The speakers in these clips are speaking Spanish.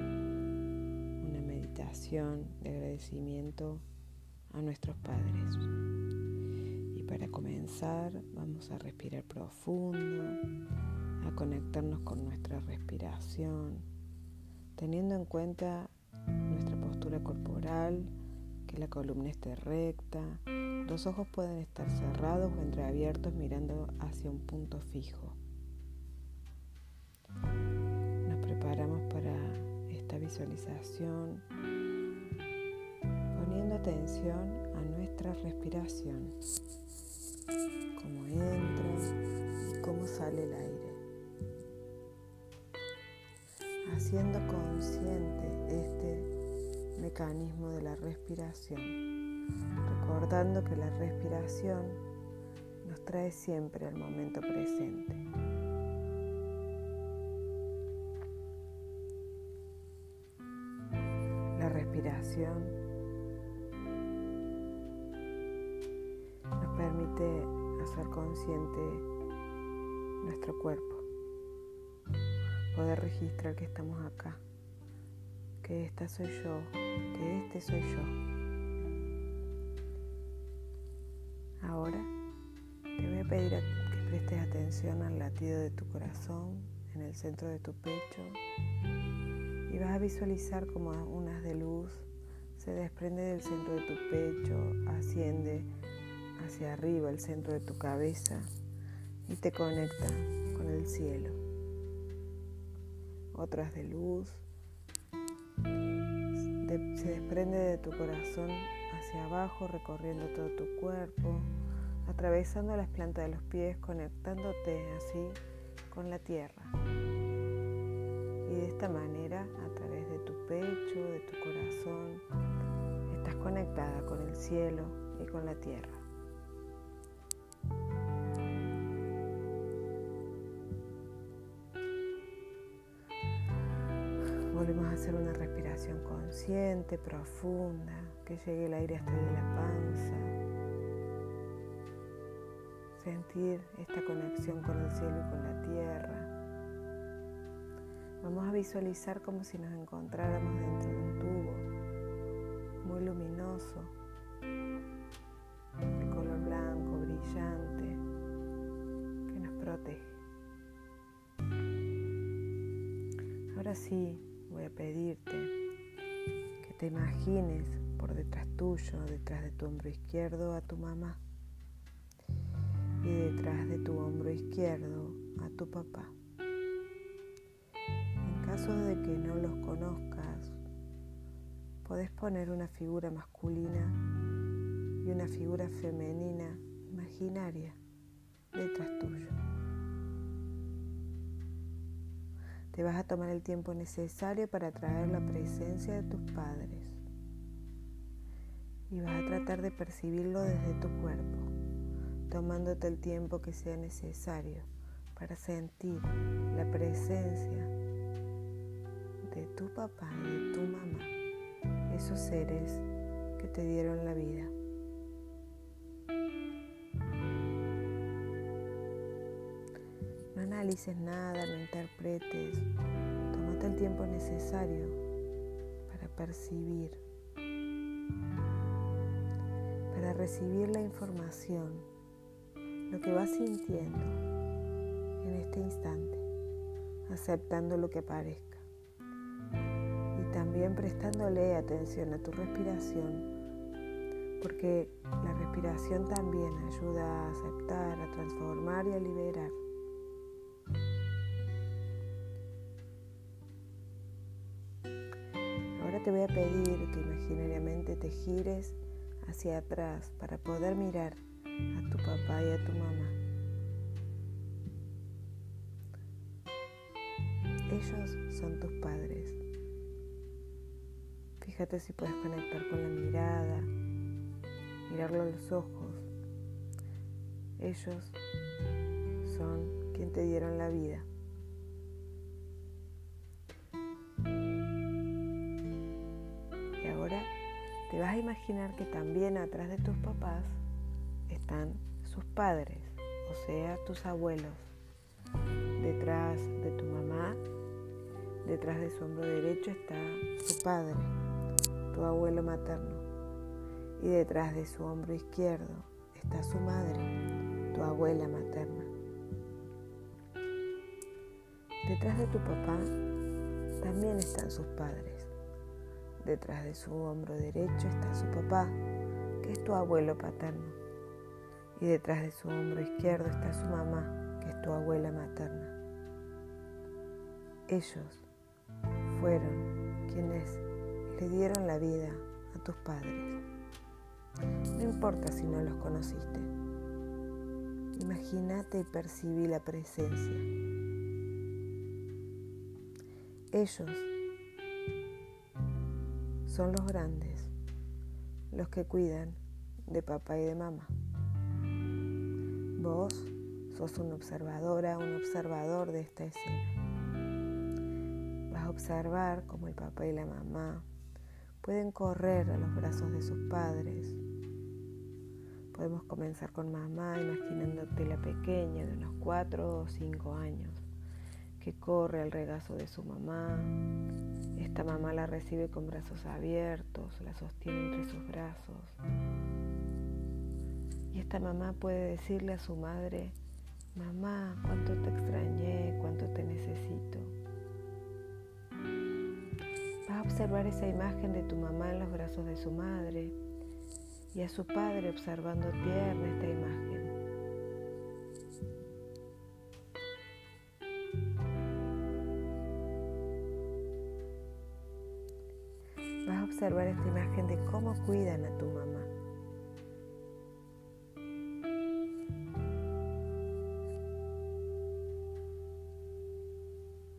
una meditación de agradecimiento a nuestros padres. Y para comenzar vamos a respirar profundo, a conectarnos con nuestra respiración, teniendo en cuenta nuestra postura corporal, que la columna esté recta, los ojos pueden estar cerrados o entreabiertos mirando hacia un punto fijo. Visualización poniendo atención a nuestra respiración, cómo entra y cómo sale el aire, haciendo consciente este mecanismo de la respiración, recordando que la respiración nos trae siempre al momento presente. Respiración. Nos permite hacer consciente nuestro cuerpo, poder registrar que estamos acá, que esta soy yo, que este soy yo. Ahora te voy a pedir que prestes atención al latido de tu corazón en el centro de tu pecho y vas a visualizar como unas de luz se desprende del centro de tu pecho, asciende hacia arriba el centro de tu cabeza y te conecta con el cielo. Otras de luz se desprende de tu corazón hacia abajo, recorriendo todo tu cuerpo, atravesando las plantas de los pies, conectándote así con la tierra. Y de esta manera, a través de tu pecho, de tu corazón, estás conectada con el cielo y con la tierra. Volvemos a hacer una respiración consciente, profunda, que llegue el aire hasta de la panza. Sentir esta conexión con el cielo y con la tierra. Vamos a visualizar como si nos encontráramos dentro de un tubo muy luminoso, de color blanco, brillante, que nos protege. Ahora sí, voy a pedirte que te imagines por detrás tuyo, detrás de tu hombro izquierdo a tu mamá y detrás de tu hombro izquierdo a tu papá. Caso de que no los conozcas, podés poner una figura masculina y una figura femenina imaginaria detrás tuyo. Te vas a tomar el tiempo necesario para traer la presencia de tus padres y vas a tratar de percibirlo desde tu cuerpo, tomándote el tiempo que sea necesario para sentir la presencia tu papá y tu mamá, esos seres que te dieron la vida. No analices nada, no interpretes. Tómate el tiempo necesario para percibir, para recibir la información, lo que vas sintiendo en este instante, aceptando lo que aparezca y también prestándole atención a tu respiración porque la respiración también ayuda a aceptar, a transformar y a liberar. Ahora te voy a pedir que imaginariamente te gires hacia atrás para poder mirar a tu papá y a tu mamá. Ellos son tus padres. Fíjate si puedes conectar con la mirada, mirarlo a los ojos. Ellos son quien te dieron la vida. Y ahora te vas a imaginar que también atrás de tus papás están sus padres, o sea, tus abuelos. Detrás de Detrás de su hombro derecho está su padre, tu abuelo materno. Y detrás de su hombro izquierdo está su madre, tu abuela materna. Detrás de tu papá también están sus padres. Detrás de su hombro derecho está su papá, que es tu abuelo paterno. Y detrás de su hombro izquierdo está su mamá, que es tu abuela materna. Ellos fueron quienes le dieron la vida a tus padres. No importa si no los conociste. Imagínate y percibí la presencia. Ellos son los grandes, los que cuidan de papá y de mamá. Vos sos una observadora, un observador de esta escena. Observar cómo el papá y la mamá pueden correr a los brazos de sus padres. Podemos comenzar con mamá imaginándote la pequeña de unos 4 o 5 años que corre al regazo de su mamá. Esta mamá la recibe con brazos abiertos, la sostiene entre sus brazos. Y esta mamá puede decirle a su madre, mamá, cuánto te observar esa imagen de tu mamá en los brazos de su madre y a su padre observando tierna esta imagen. observar esta imagen de cómo cuidan a tu mamá.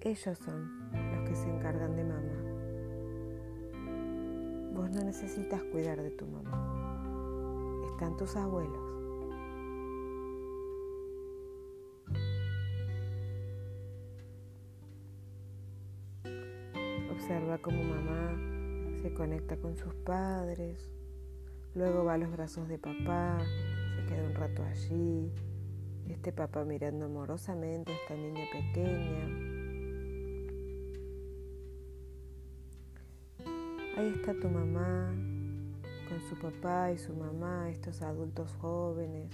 Ellos son los que se encargan de mamá. No necesitas cuidar de tu mamá. Están tus abuelos. Observa cómo mamá se conecta con sus padres, luego va a los brazos de papá, se queda un rato allí, este papá mirando amorosamente a esta niña pequeña. Ahí está tu mamá con su papá y su mamá, estos adultos jóvenes,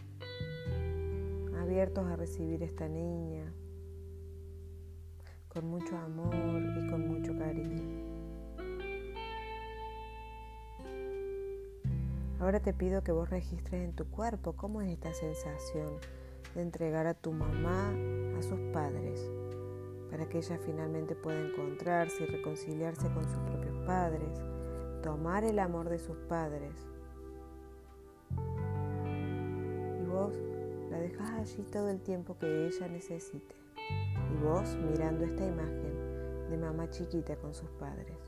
abiertos a recibir esta niña con mucho amor y con mucho cariño. Ahora te pido que vos registres en tu cuerpo cómo es esta sensación de entregar a tu mamá a sus padres, para que ella finalmente pueda encontrarse y reconciliarse con sus propios padres, tomar el amor de sus padres. Y vos la dejas allí todo el tiempo que ella necesite. Y vos mirando esta imagen de mamá chiquita con sus padres.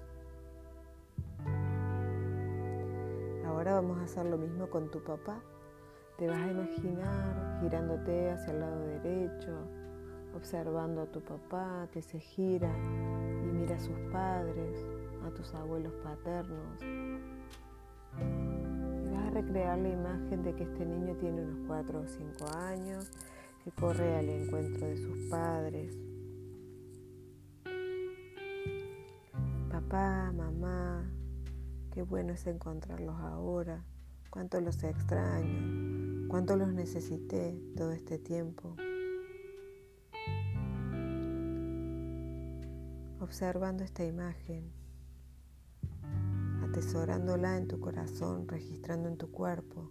Ahora vamos a hacer lo mismo con tu papá. Te vas a imaginar girándote hacia el lado derecho, observando a tu papá que se gira y mira a sus padres, a tus abuelos paternos. Y vas a recrear la imagen de que este niño tiene unos 4 o 5 años, que corre al encuentro de sus padres. Papá, mamá, Qué bueno es encontrarlos ahora. Cuánto los extraño. Cuánto los necesité todo este tiempo. Observando esta imagen, atesorándola en tu corazón, registrando en tu cuerpo.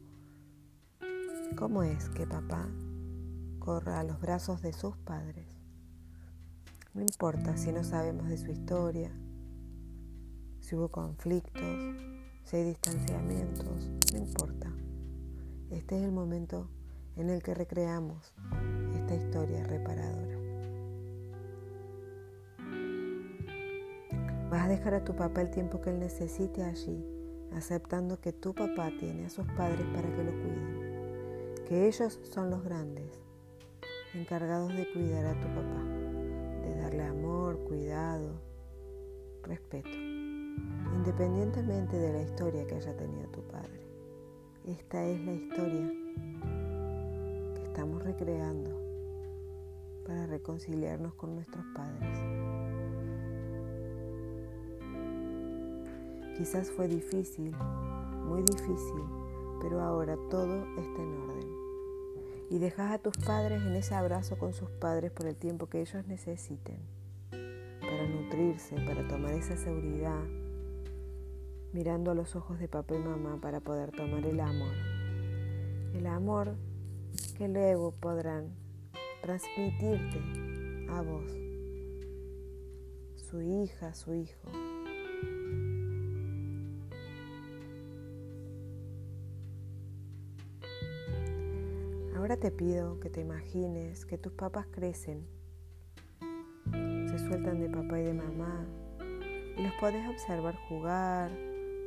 ¿Cómo es que papá corra a los brazos de sus padres? No importa si no sabemos de su historia, si hubo conflictos, si hay distanciamientos, no importa. Este es el momento en el que recreamos esta historia reparadora. Vas a dejar a tu papá el tiempo que él necesite allí, aceptando que tu papá tiene a sus padres para que lo cuiden, que ellos son los grandes, encargados de cuidar a tu papá, de darle amor, cuidado, respeto independientemente de la historia que haya tenido tu padre. Esta es la historia que estamos recreando para reconciliarnos con nuestros padres. Quizás fue difícil, muy difícil, pero ahora todo está en orden. Y dejas a tus padres en ese abrazo con sus padres por el tiempo que ellos necesiten, para nutrirse, para tomar esa seguridad, mirando a los ojos de papá y mamá para poder tomar el amor. El amor que luego podrán transmitirte a vos, su hija, su hijo. Te pido que te imagines que tus papás crecen, se sueltan de papá y de mamá y los podés observar jugar,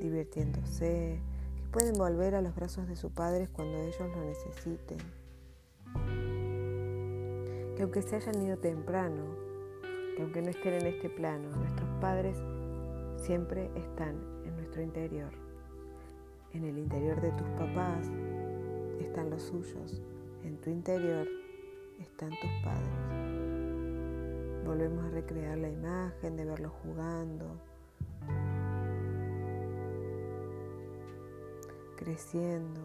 divirtiéndose, que pueden volver a los brazos de sus padres cuando ellos lo necesiten. Que aunque se hayan ido temprano, que aunque no estén en este plano, nuestros padres siempre están en nuestro interior. En el interior de tus papás están los suyos, en tu interior están tus padres. Volvemos a recrear la imagen de verlos jugando, creciendo.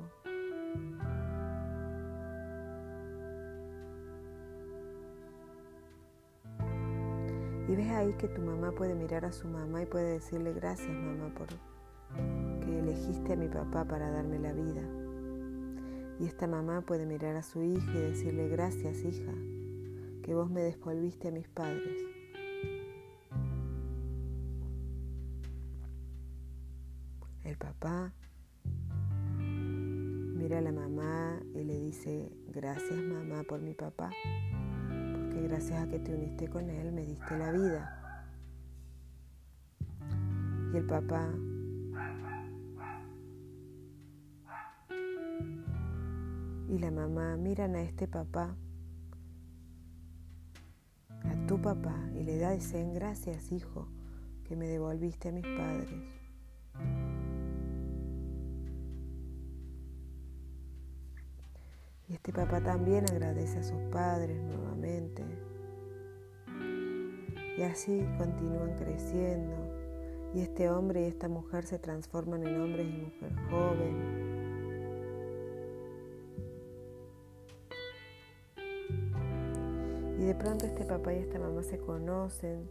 Y ves ahí que tu mamá puede mirar a su mamá y puede decirle gracias mamá por que elegiste a mi papá para darme la vida. Y esta mamá puede mirar a su hija y decirle gracias hija, que vos me desvolviste a mis padres. El papá mira a la mamá y le dice, gracias mamá por mi papá, porque gracias a que te uniste con él me diste la vida. Y el papá y la mamá miran a este papá, a tu papá, y le dicen, gracias hijo, que me devolviste a mis padres. Y este papá también agradece a sus padres nuevamente. Y así continúan creciendo. Y este hombre y esta mujer se transforman en hombres y mujer joven. De pronto este papá y esta mamá se conocen,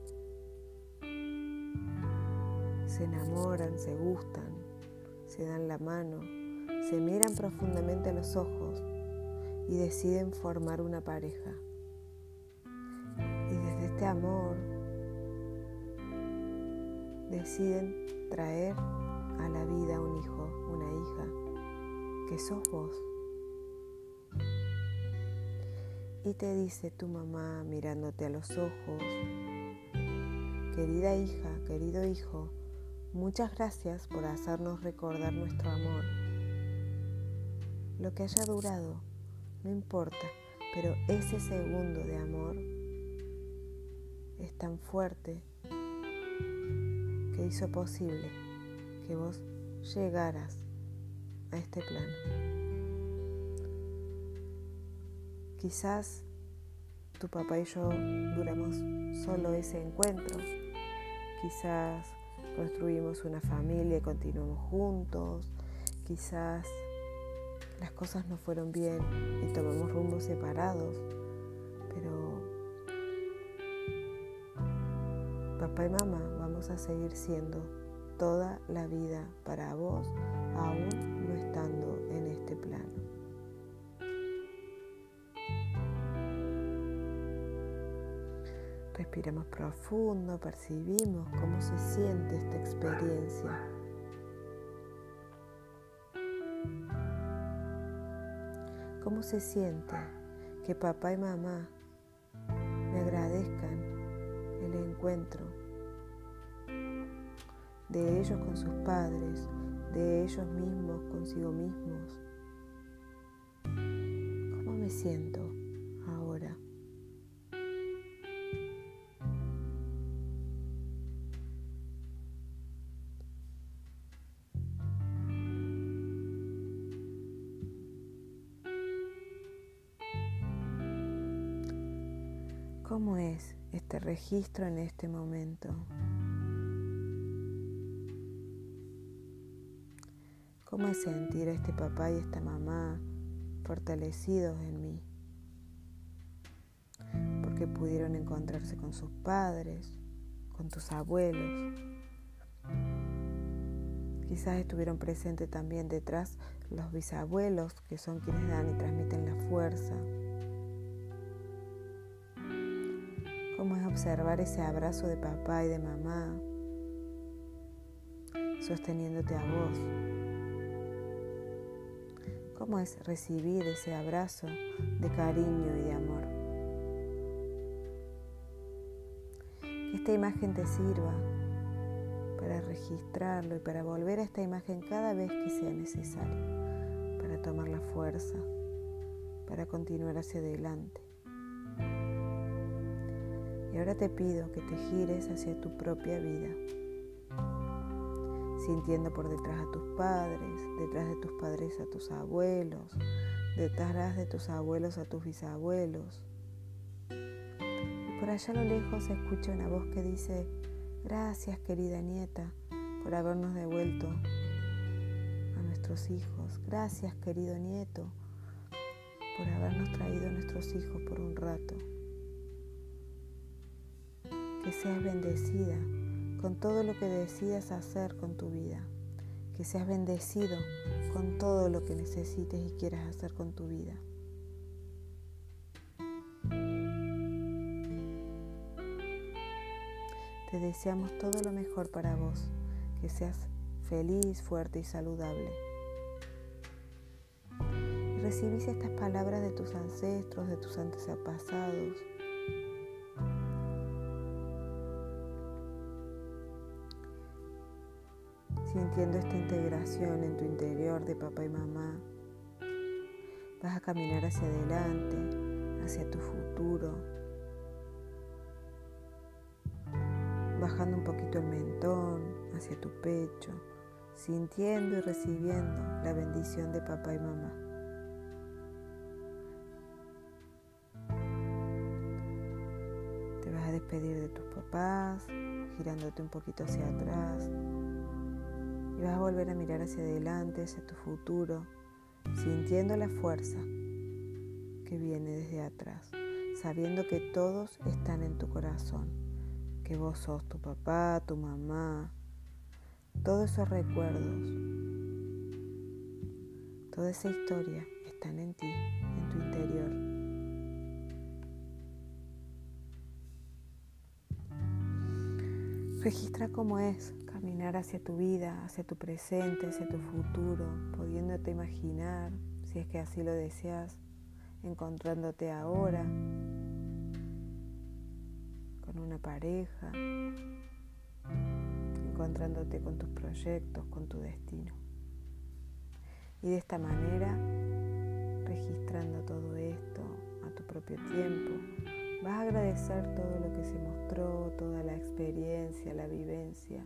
se enamoran, se gustan, se dan la mano, se miran profundamente a los ojos y deciden formar una pareja. Y desde este amor deciden traer a la vida un hijo, una hija, que sos vos. Y te dice tu mamá mirándote a los ojos, querida hija, querido hijo, muchas gracias por hacernos recordar nuestro amor. Lo que haya durado no importa, pero ese segundo de amor es tan fuerte que hizo posible que vos llegaras a este plano. Quizás tu papá y yo duramos solo ese encuentro. Quizás construimos una familia y continuamos juntos. Quizás las cosas no fueron bien y tomamos rumbos separados, pero papá y mamá vamos a seguir siendo toda la vida para vos, aún no estando en este plano. Respiramos profundo, percibimos cómo se siente esta experiencia. ¿Cómo se siente que papá y mamá me agradezcan el encuentro de ellos con sus padres, de ellos mismos consigo mismos? ¿Cómo me siento? Registro en este momento? ¿Cómo es sentir a este papá y esta mamá fortalecidos en mí? Porque pudieron encontrarse con sus padres, con tus abuelos. Quizás estuvieron presentes también detrás los bisabuelos, que son quienes dan y transmiten la fuerza. ¿Cómo es observar ese abrazo de papá y de mamá sosteniéndote a vos? ¿Cómo es recibir ese abrazo de cariño y de amor? Que esta imagen te sirva para registrarlo y para volver a esta imagen cada vez que sea necesario, para tomar la fuerza, para continuar hacia adelante. Y ahora te pido que te gires hacia tu propia vida sintiendo por detrás a tus padres, detrás de tus padres a tus abuelos, detrás de tus abuelos a tus bisabuelos. Por allá a lo lejos se escucha una voz que dice, gracias querida nieta por habernos devuelto a nuestros hijos, gracias querido nieto por habernos traído a nuestros hijos por un rato. Que seas bendecida con todo lo que decidas hacer con tu vida. Que seas bendecido con todo lo que necesites y quieras hacer con tu vida. Te deseamos todo lo mejor para vos, que seas feliz, fuerte y saludable. Recibís estas palabras de tus ancestros, de tus antepasados, sintiendo esta integración en tu interior de papá y mamá. Vas a caminar hacia adelante, hacia tu futuro, bajando un poquito el mentón hacia tu pecho, sintiendo y recibiendo la bendición de papá y mamá. Te vas a despedir de tus papás, girándote un poquito hacia atrás, vas a volver a mirar hacia adelante, hacia tu futuro, sintiendo la fuerza que viene desde atrás, sabiendo que todos están en tu corazón, que vos sos tu papá, tu mamá, todos esos recuerdos, toda esa historia están en ti, en tu interior. Registra cómo es caminar hacia tu vida, hacia tu presente, hacia tu futuro, pudiéndote imaginar, si es que así lo deseas, encontrándote ahora con una pareja, encontrándote con tus proyectos, con tu destino. Y de esta manera, registrando todo esto a tu propio tiempo, vas a agradecer todo lo que se mostró, toda la experiencia, la vivencia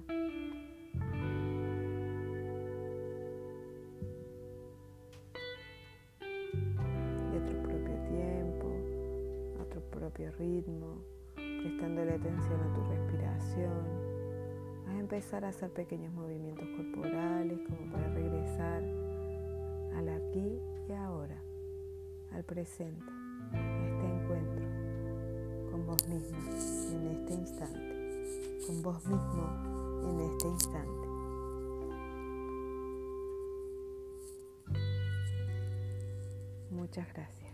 propio ritmo, prestándole atención a tu respiración. Vas a empezar a hacer pequeños movimientos corporales como para regresar al aquí y ahora, al presente, a este encuentro con vos mismo en este instante, con vos mismo en este instante. Muchas gracias.